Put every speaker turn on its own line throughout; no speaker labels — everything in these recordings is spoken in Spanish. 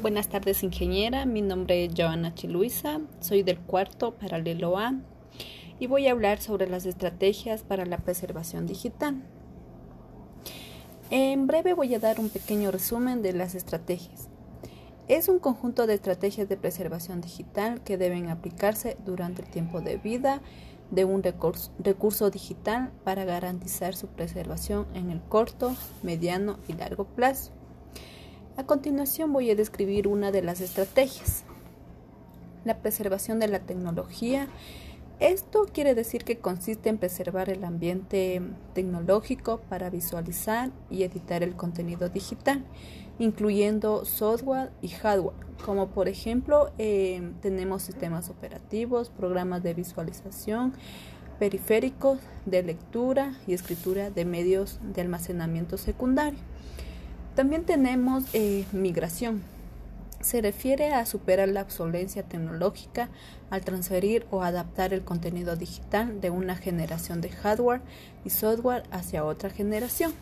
Buenas tardes, ingeniera. Mi nombre es Joana Chiluisa. Soy del cuarto paralelo A y voy a hablar sobre las estrategias para la preservación digital. En breve voy a dar un pequeño resumen de las estrategias. Es un conjunto de estrategias de preservación digital que deben aplicarse durante el tiempo de vida de un recurso, digital para garantizar su preservación en el corto, mediano y largo plazo. A continuación voy a describir una de las estrategias. La preservación de la tecnología. Esto quiere decir que consiste en preservar el ambiente tecnológico para visualizar y editar el contenido digital, incluyendo software y hardware, como por ejemplo eh, tenemos sistemas operativos, programas de visualización, periféricos de lectura y escritura de medios de almacenamiento secundario. También tenemos eh, migración. Se refiere a superar la obsolencia tecnológica al transferir o adaptar el contenido digital de una generación de hardware y software hacia otra generación.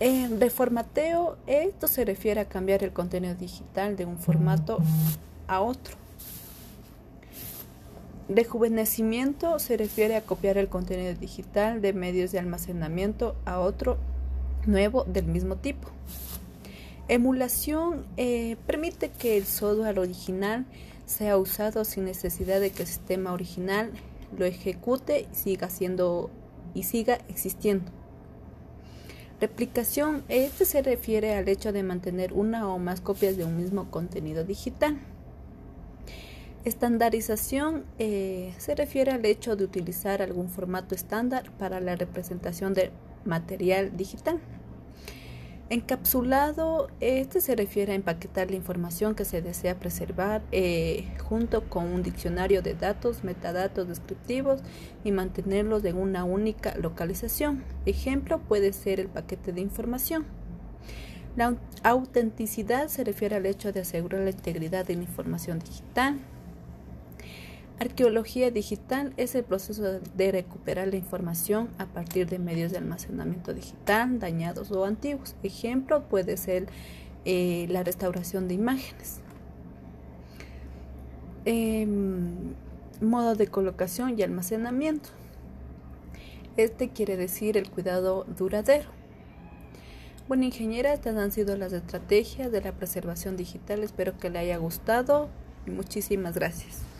En reformateo, esto se refiere a cambiar el contenido digital de un formato a otro. Rejuvenecimiento se refiere a copiar el contenido digital de medios de almacenamiento a otro nuevo del mismo tipo. Emulación eh, permite que el software original sea usado sin necesidad de que el sistema original lo ejecute y siga siendo y siga existiendo. Replicación, este se refiere al hecho de mantener una o más copias de un mismo contenido digital. Estandarización eh, se refiere al hecho de utilizar algún formato estándar para la representación de material digital. Encapsulado, este se refiere a empaquetar la información que se desea preservar eh, junto con un diccionario de datos, metadatos descriptivos y mantenerlos en una única localización. Ejemplo puede ser el paquete de información. La autenticidad se refiere al hecho de asegurar la integridad de la información digital, Arqueología digital es el proceso de recuperar la información a partir de medios de almacenamiento digital dañados o antiguos. Ejemplo puede ser eh, la restauración de imágenes. Em, modo de colocación y almacenamiento. Este quiere decir el cuidado duradero. Bueno, ingeniera, estas han sido las estrategias de la preservación digital. Espero que le haya gustado. Muchísimas gracias.